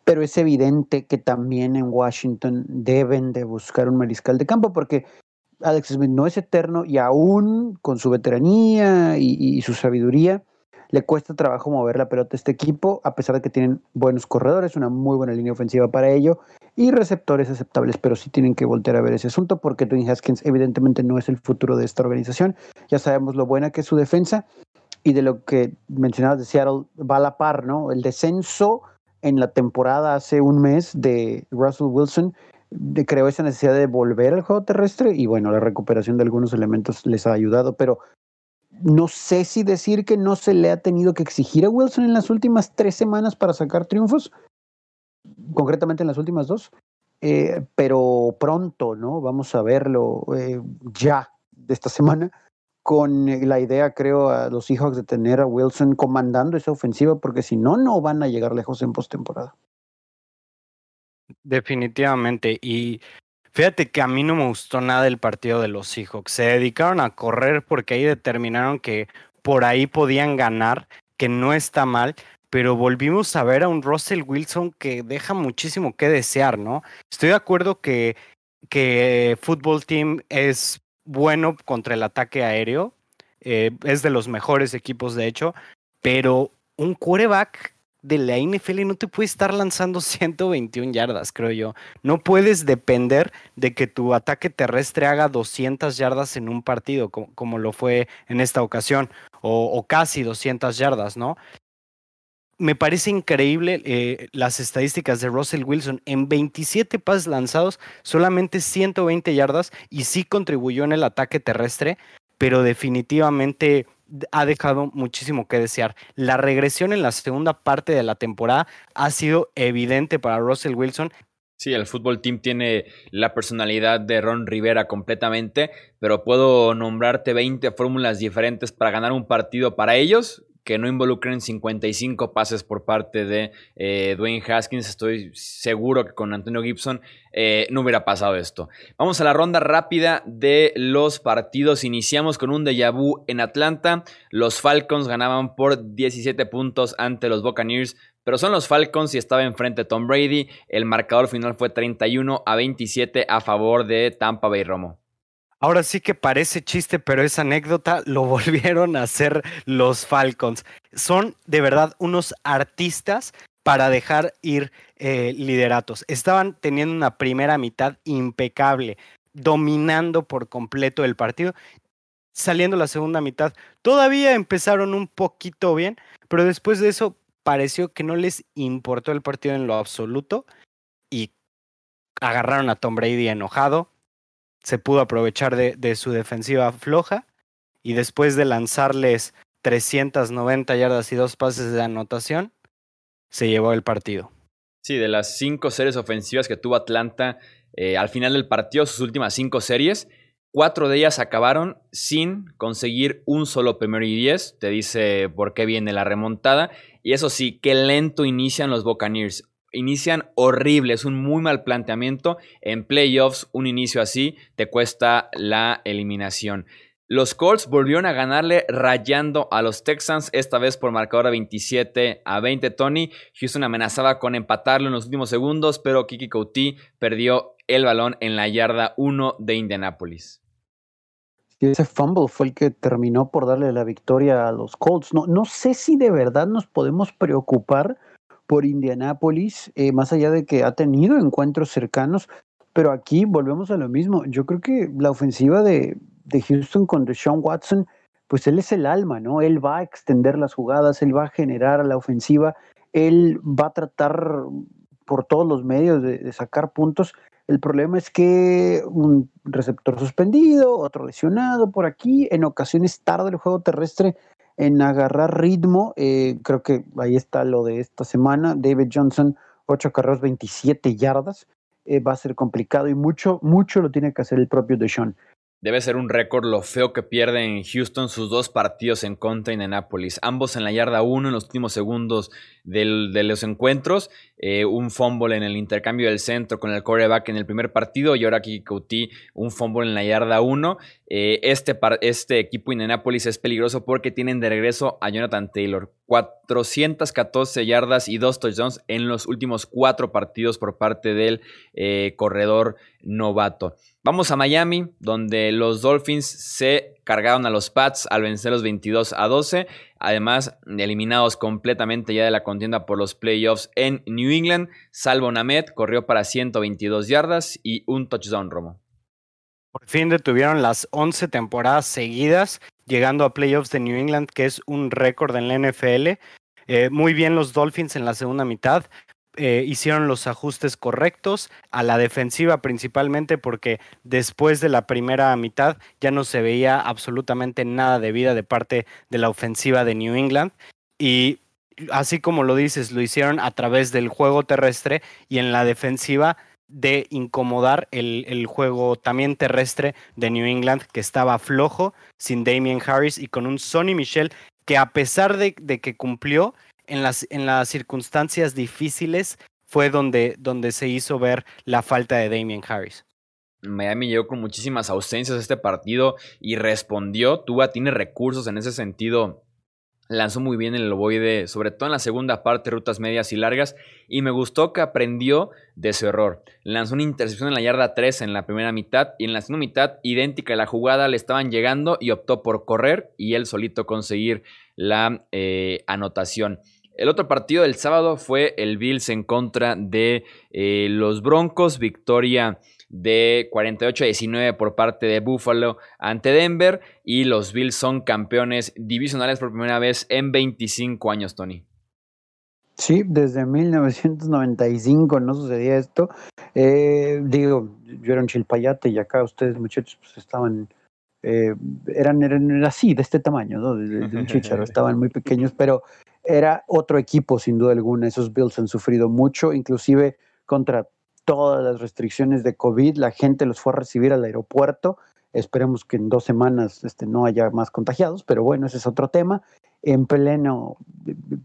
Speaker 4: Pero es evidente que también en Washington deben de buscar un mariscal de campo, porque Alex Smith no es eterno y aún con su veteranía y, su sabiduría, le cuesta trabajo mover la pelota a este equipo, a pesar de que tienen buenos corredores, una muy buena línea ofensiva para ello y receptores aceptables, pero sí tienen que voltear a ver ese asunto porque Dwayne Haskins evidentemente no es el futuro de esta organización. Ya sabemos lo buena que es su defensa y de lo que mencionabas de Seattle va a la par, ¿no? El descenso en la temporada hace un mes de Russell Wilson creó esa necesidad de volver al juego terrestre y bueno, la recuperación de algunos elementos les ha ayudado, pero no sé si decir que no se le ha tenido que exigir a Wilson en las últimas tres semanas para sacar triunfos, concretamente en las últimas dos, eh, pero pronto, ¿no? Vamos a verlo eh, ya de esta semana con la idea, creo, a los Seahawks de tener a Wilson comandando esa ofensiva, porque si no, no van a llegar lejos en postemporada.
Speaker 3: Definitivamente. Y fíjate que a mí no me gustó nada el partido de los Seahawks. Se dedicaron a correr porque ahí determinaron que por ahí podían ganar, que no está mal, pero volvimos a ver a un Russell Wilson que deja muchísimo que desear, ¿no? Estoy de acuerdo que, que Football Team es bueno contra el ataque aéreo, eh, es de los mejores equipos de hecho, pero un quarterback de la NFL no te puede estar lanzando 121 yardas, creo yo. No puedes depender de que tu ataque terrestre haga 200 yardas en un partido, como, lo fue en esta ocasión, o, casi 200 yardas, ¿no? Me parece increíble eh, las estadísticas de Russell Wilson. En 27 pases lanzados, solamente 120 yardas y sí contribuyó en el ataque terrestre, pero definitivamente ha dejado muchísimo que desear. La regresión en la segunda parte de la temporada ha sido evidente para Russell Wilson.
Speaker 1: Sí, el fútbol team tiene la personalidad de Ron Rivera completamente, pero puedo nombrarte 20 fórmulas diferentes para ganar un partido para ellos que no involucren 55 pases por parte de eh, Dwayne Haskins. Estoy seguro que con Antonio Gibson eh, no hubiera pasado esto. Vamos a la ronda rápida de los partidos. Iniciamos con un déjà vu en Atlanta. Los Falcons ganaban por 17 puntos ante los Buccaneers. Pero son los Falcons y estaba enfrente Tom Brady. El marcador final fue 31 a 27 a favor de Tampa Bay Romo.
Speaker 3: Ahora sí que parece chiste, pero esa anécdota lo volvieron a hacer los Falcons. Son de verdad unos artistas para dejar ir eh, lideratos. Estaban teniendo una primera mitad impecable, dominando por completo el partido. Saliendo la segunda mitad, todavía empezaron un poquito bien, pero después de eso pareció que no les importó el partido en lo absoluto y agarraron a Tom Brady enojado, se pudo aprovechar de, su defensiva floja y después de lanzarles 390 yardas y dos pases de anotación, se llevó el partido.
Speaker 1: Sí, de las cinco series ofensivas que tuvo Atlanta eh, al final del partido, sus últimas cinco series, cuatro de ellas acabaron sin conseguir un solo primero y diez. Te dice por qué viene la remontada. Y eso sí, qué lento inician los Buccaneers inician horrible, es un muy mal planteamiento. En playoffs, un inicio así te cuesta la eliminación. Los Colts volvieron a ganarle rayando a los Texans, esta vez por marcador a 27 a 20. Tony Houston amenazaba con empatarlo en los últimos segundos, pero Kiki Couty perdió el balón en la yarda 1 de Indianapolis.
Speaker 4: ese fumble fue el que terminó por darle la victoria a los Colts. No, no sé si de verdad nos podemos preocupar por Indianápolis, eh, más allá de que ha tenido encuentros cercanos, pero aquí volvemos a lo mismo. Yo creo que la ofensiva de, de Houston con Deshaun Watson, pues él es el alma, ¿no? Él va a extender las jugadas, él va a generar la ofensiva, él va a tratar por todos los medios de, de, sacar puntos. El problema es que un receptor suspendido, otro lesionado por aquí, en ocasiones tarde el juego terrestre en agarrar ritmo. Eh, creo que ahí está lo de esta semana. David Johnson, 8 carreras, 27 yardas. Eh, va a ser complicado y mucho, mucho lo tiene que hacer el propio Deshaun.
Speaker 1: Debe ser un récord lo feo que pierde en Houston sus dos partidos en contra de Nápoles. Ambos en la yarda 1 en los últimos segundos de los encuentros. Eh, un fumble en el intercambio del centro con el quarterback en el primer partido y ahora aquí un fumble en la yarda 1. Eh, este, este equipo de Nápoles es peligroso porque tienen de regreso a Jonathan Taylor. 414 yardas y dos touchdowns en los últimos cuatro partidos por parte del eh, corredor novato. Vamos a Miami, donde los Dolphins se cargaron a los Pats al vencer los 22 a 12. Además, eliminados completamente ya de la contienda por los playoffs en New England, salvo Named, corrió para 122 yardas y un touchdown, Romo.
Speaker 3: Por fin detuvieron las 11 temporadas seguidas, llegando a playoffs de New England, que es un récord en la NFL. Eh, muy bien los Dolphins en la segunda mitad. Eh, hicieron los ajustes correctos a la defensiva principalmente porque después de la primera mitad ya no se veía absolutamente nada de vida de parte de la ofensiva de New England. Y así como lo dices, lo hicieron a través del juego terrestre y en la defensiva de incomodar el, el, juego también terrestre de New England, que estaba flojo, sin Damien Harris y con un Sonny Michel, que a pesar de, de que cumplió, en las, en las circunstancias difíciles fue donde, donde se hizo ver la falta de Damien Harris.
Speaker 1: Miami llegó con muchísimas ausencias este partido y respondió. Tua tiene recursos en ese sentido. Lanzó muy bien el ovoide, sobre todo en la segunda parte, rutas medias y largas. Y me gustó que aprendió de su error. Lanzó una intercepción en la yarda 3 en la primera mitad. Y en la segunda mitad, idéntica a la jugada, le estaban llegando y optó por correr y él solito conseguir la eh, anotación. El otro partido del sábado fue el Bills en contra de eh, los Broncos, victoria de 48 a 19 por parte de Buffalo ante Denver y los Bills son campeones divisionales por primera vez en 25 años, Tony.
Speaker 4: Sí, desde 1995 no sucedía esto. Eh, digo, yo era un chilpayate y acá ustedes muchachos pues estaban, eh, eran, eran, así, de este tamaño, ¿no? De, de un chicharo, estaban muy pequeños, pero era otro equipo sin duda alguna. Esos Bills han sufrido mucho, inclusive contra todas las restricciones de COVID, la gente los fue a recibir al aeropuerto. Esperemos que en dos semanas este, no haya más contagiados, pero bueno, ese es otro tema. En pleno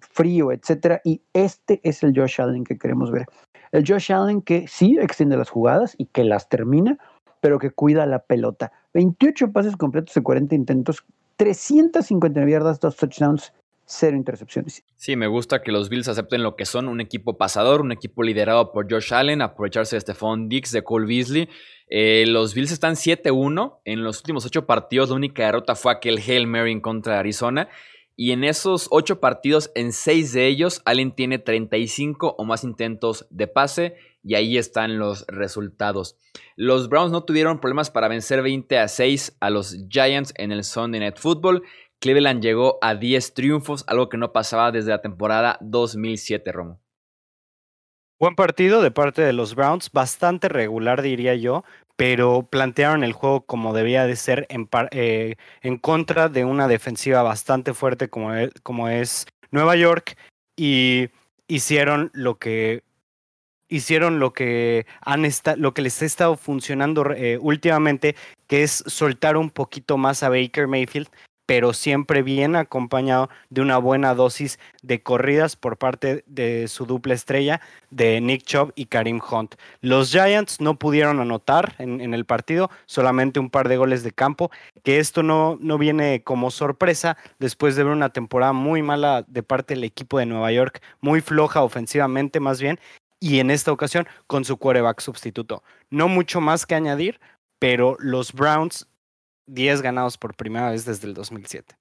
Speaker 4: frío, etcétera. Y este es el Josh Allen que queremos ver. El Josh Allen que sí extiende las jugadas y que las termina, pero que cuida la pelota. 28 pases completos de 40 intentos, 359 yardas, dos touchdowns cero intercepciones.
Speaker 1: Sí, me gusta que los Bills acepten lo que son, un equipo pasador, un equipo liderado por Josh Allen, aprovecharse de Stephon Dix, de Cole Beasley. Eh, los Bills están 7-1. En los últimos ocho partidos, la única derrota fue aquel Hail Mary contra Arizona. Y en esos ocho partidos, en seis de ellos, Allen tiene 35 o más intentos de pase. Y ahí están los resultados. Los Browns no tuvieron problemas para vencer 20 a 6 a los Giants en el Sunday Night Football. Cleveland llegó a 10 triunfos, algo que no pasaba desde la temporada 2007, Romo.
Speaker 3: Buen partido de parte de los Browns, bastante regular diría yo, pero plantearon el juego como debía de ser en, eh, contra de una defensiva bastante fuerte como es, como es Nueva York y hicieron lo que hicieron lo que han lo que les ha estado funcionando eh, últimamente, que es soltar un poquito más a Baker Mayfield pero siempre bien acompañado de una buena dosis de corridas por parte de su dupla estrella de Nick Chubb y Karim Hunt. Los Giants no pudieron anotar en, el partido, solamente un par de goles de campo, que esto no, no viene como sorpresa después de ver una temporada muy mala de parte del equipo de Nueva York, muy floja ofensivamente más bien, y en esta ocasión con su quarterback sustituto. No mucho más que añadir, pero los Browns 10 ganados por primera vez desde el 2007.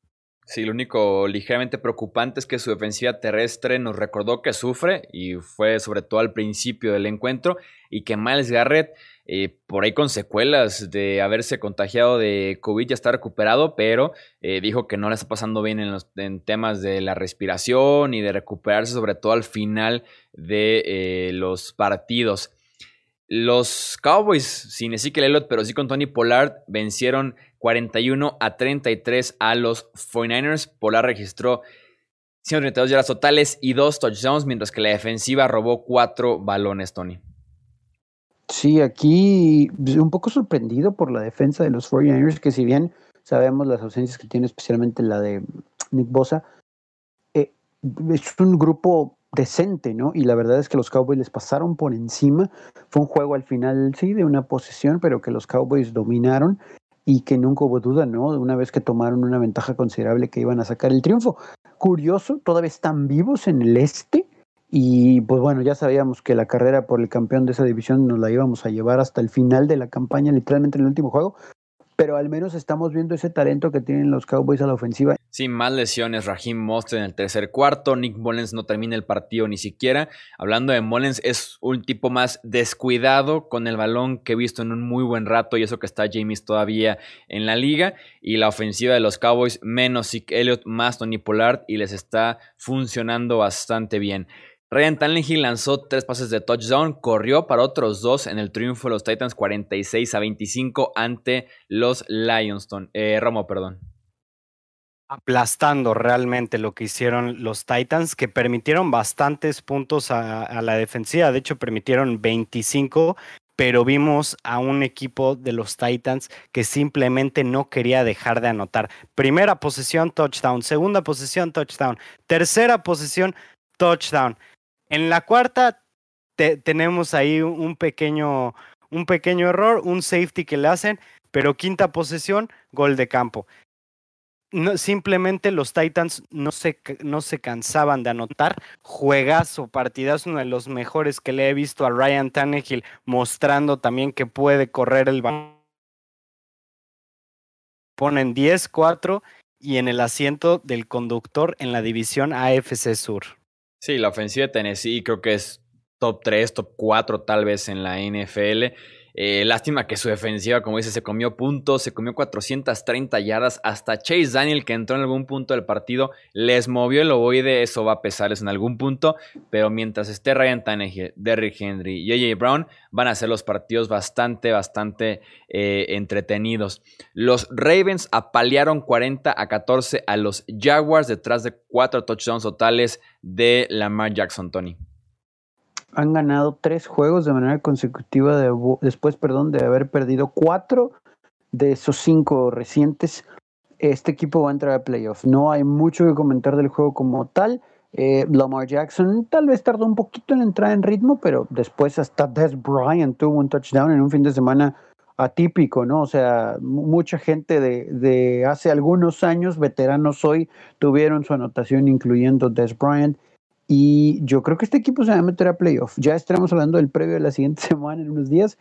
Speaker 1: Sí, lo único ligeramente preocupante es que su defensiva terrestre nos recordó que sufre y fue sobre todo al principio del encuentro y que Miles Garrett eh, por ahí con secuelas de haberse contagiado de COVID ya está recuperado, pero eh, dijo que no le está pasando bien en, los, temas de la respiración y de recuperarse sobre todo al final de eh, los partidos. Los Cowboys, sin Ezekiel Elliott, pero sí con Tony Pollard, vencieron 41 a 33 a los 49ers. Pollard registró 132 yardas totales y dos touchdowns, mientras que la defensiva robó cuatro balones, Tony.
Speaker 4: Sí, aquí un poco sorprendido por la defensa de los 49ers, que si bien sabemos las ausencias que tiene, especialmente la de Nick Bosa, eh, es un grupo decente, ¿no? Y la verdad es que los Cowboys les pasaron por encima. Fue un juego al final, sí, de una posesión, pero que los Cowboys dominaron y que nunca hubo duda, ¿no? Una vez que tomaron una ventaja considerable que iban a sacar el triunfo. Curioso, todavía están vivos en el este y pues bueno, ya sabíamos que la carrera por el campeón de esa división nos la íbamos a llevar hasta el final de la campaña, literalmente en el último juego, pero al menos estamos viendo ese talento que tienen los Cowboys a la ofensiva.
Speaker 1: Sin más lesiones, Raheem Mostert en el tercer cuarto, Nick Mullens no termina el partido ni siquiera. Hablando de Mullens, es un tipo más descuidado con el balón que he visto en un muy buen rato y eso que está James todavía en la liga. Y la ofensiva de los Cowboys, menos Zeke Elliott, más Tony Pollard y les está funcionando bastante bien. Ryan Tannehill lanzó tres pases de touchdown, corrió para otros dos en el triunfo de los Titans 46 a 25 ante los Lions. Eh, Romo, perdón.
Speaker 3: Aplastando realmente lo que hicieron los Titans, que permitieron bastantes puntos a, a la defensiva. De hecho, permitieron 25, pero vimos a un equipo de los Titans que simplemente no quería dejar de anotar. Primera posición, touchdown. Segunda posición, touchdown. Tercera posición, touchdown. En la cuarta tenemos ahí un pequeño, un pequeño error, un safety que le hacen, pero quinta posesión, gol de campo. Simplemente los Titans no se, no se cansaban de anotar. Juegazo, partidazo, uno de los mejores que le he visto a Ryan Tannehill, mostrando también que puede correr el balón. Ponen 10-4 y en el asiento del conductor en la división AFC Sur.
Speaker 1: Sí, la ofensiva de Tennessee creo que es top 3, top 4 tal vez en la NFL. Eh, lástima que su defensiva, como dice, se comió puntos, se comió 430 yardas. Hasta Chase Daniel, que entró en algún punto del partido, les movió el ovoide. Eso va a pesarles en algún punto. Pero mientras esté Ryan Tannehill, Derrick Henry y AJ Brown, van a ser los partidos bastante, bastante eh, entretenidos. Los Ravens apalearon 40 a 14 a los Jaguars detrás de cuatro touchdowns totales de Lamar Jackson, Tony
Speaker 4: han ganado tres juegos de manera consecutiva después, perdón, de haber perdido cuatro de esos cinco recientes, este equipo va a entrar a playoff. No hay mucho que comentar del juego como tal. Eh, Lamar Jackson tal vez tardó un poquito en entrar en ritmo, pero después hasta Des Bryant tuvo un touchdown en un fin de semana atípico, ¿no? O sea, mucha gente de, de, hace algunos años, veteranos hoy, tuvieron su anotación, incluyendo Des Bryant. Y yo creo que este equipo se va a meter a playoff. Ya estaremos hablando del previo de la siguiente semana en unos días,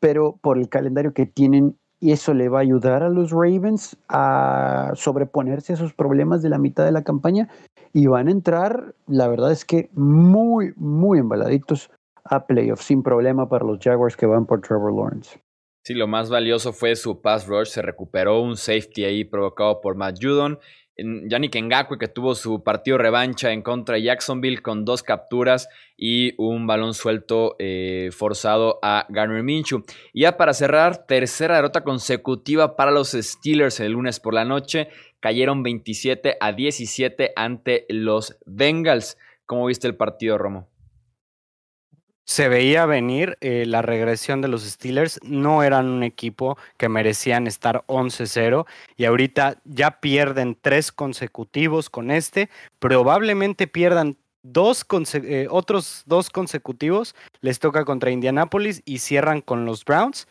Speaker 4: pero por el calendario que tienen, eso le va a ayudar a los Ravens a sobreponerse a esos problemas de la mitad de la campaña y van a entrar, la verdad es que muy, muy embaladitos a playoff, sin problema para los Jaguars que van por Trevor Lawrence.
Speaker 1: Sí, lo más valioso fue su pass rush. Se recuperó un safety ahí provocado por Matt Judon. Yannick Ngakwe que tuvo su partido revancha en contra de Jacksonville con dos capturas y un balón suelto eh, forzado a Garner Minshew. Y ya para cerrar, tercera derrota consecutiva para los Steelers el lunes por la noche. Cayeron 27 a 17 ante los Bengals. ¿Cómo viste el partido, Romo?
Speaker 3: Se veía venir eh, la regresión de los Steelers. No eran un equipo que merecían estar 11-0 y ahorita ya pierden tres consecutivos con este. Probablemente pierdan dos eh, otros dos consecutivos. Les toca contra Indianapolis y cierran con los Browns.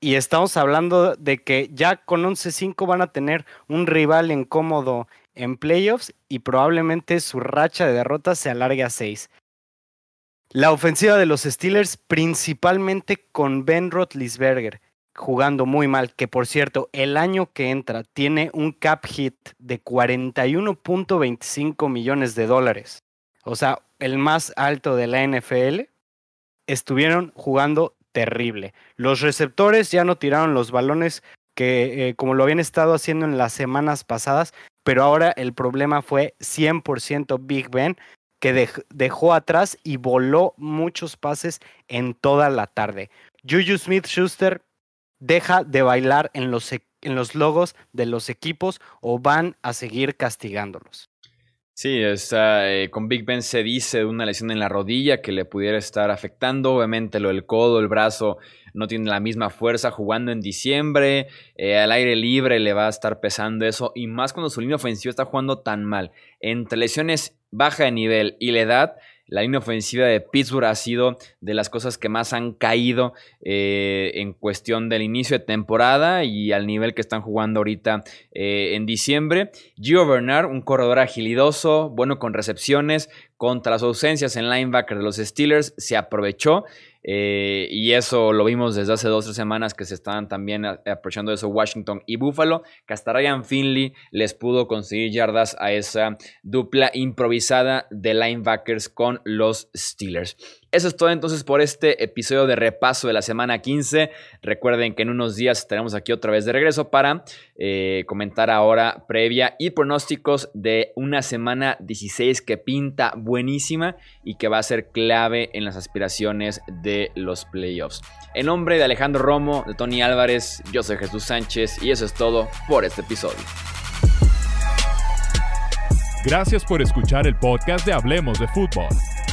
Speaker 3: Y estamos hablando de que ya con 11-5 van a tener un rival incómodo en playoffs y probablemente su racha de derrotas se alargue a 6. La ofensiva de los Steelers, principalmente con Ben Roethlisberger jugando muy mal, que por cierto, el año que entra tiene un cap hit de 41.25 millones de dólares, o sea, el más alto de la NFL, estuvieron jugando terrible. Los receptores ya no tiraron los balones que eh, como lo habían estado haciendo en las semanas pasadas, pero ahora el problema fue 100% Big Ben, que dejó atrás y voló muchos pases en toda la tarde. Juju Smith Schuster deja de bailar en los, e-, en los logos de los equipos o van a seguir castigándolos.
Speaker 1: Sí, está, eh, con Big Ben se dice una lesión en la rodilla que le pudiera estar afectando. Obviamente lo del codo, el brazo no tiene la misma fuerza jugando en diciembre. Eh, al aire libre le va a estar pesando eso. Y más cuando su línea ofensiva está jugando tan mal. Entre lesiones baja de nivel y la edad, la línea ofensiva de Pittsburgh ha sido de las cosas que más han caído eh, en cuestión del inicio de temporada y al nivel que están jugando ahorita eh, en diciembre. Gio Bernard, un corredor agilidoso, bueno con recepciones, contra las ausencias en linebacker de los Steelers, se aprovechó eh, y eso lo vimos desde hace dos o tres semanas que se estaban también aprovechando de eso Washington y Buffalo, que hasta Ryan Finley les pudo conseguir yardas a esa dupla improvisada de linebackers con los Steelers. Eso es todo entonces por este episodio de repaso de la semana 15. Recuerden que en unos días estaremos aquí otra vez de regreso para eh, comentar ahora previa y pronósticos de una semana 16 que pinta buenísima y que va a ser clave en las aspiraciones de los playoffs. En nombre de Alejandro Romo, de Tony Álvarez, yo soy Jesús Sánchez y eso es todo por este episodio.
Speaker 2: Gracias por escuchar el podcast de Hablemos de Fútbol.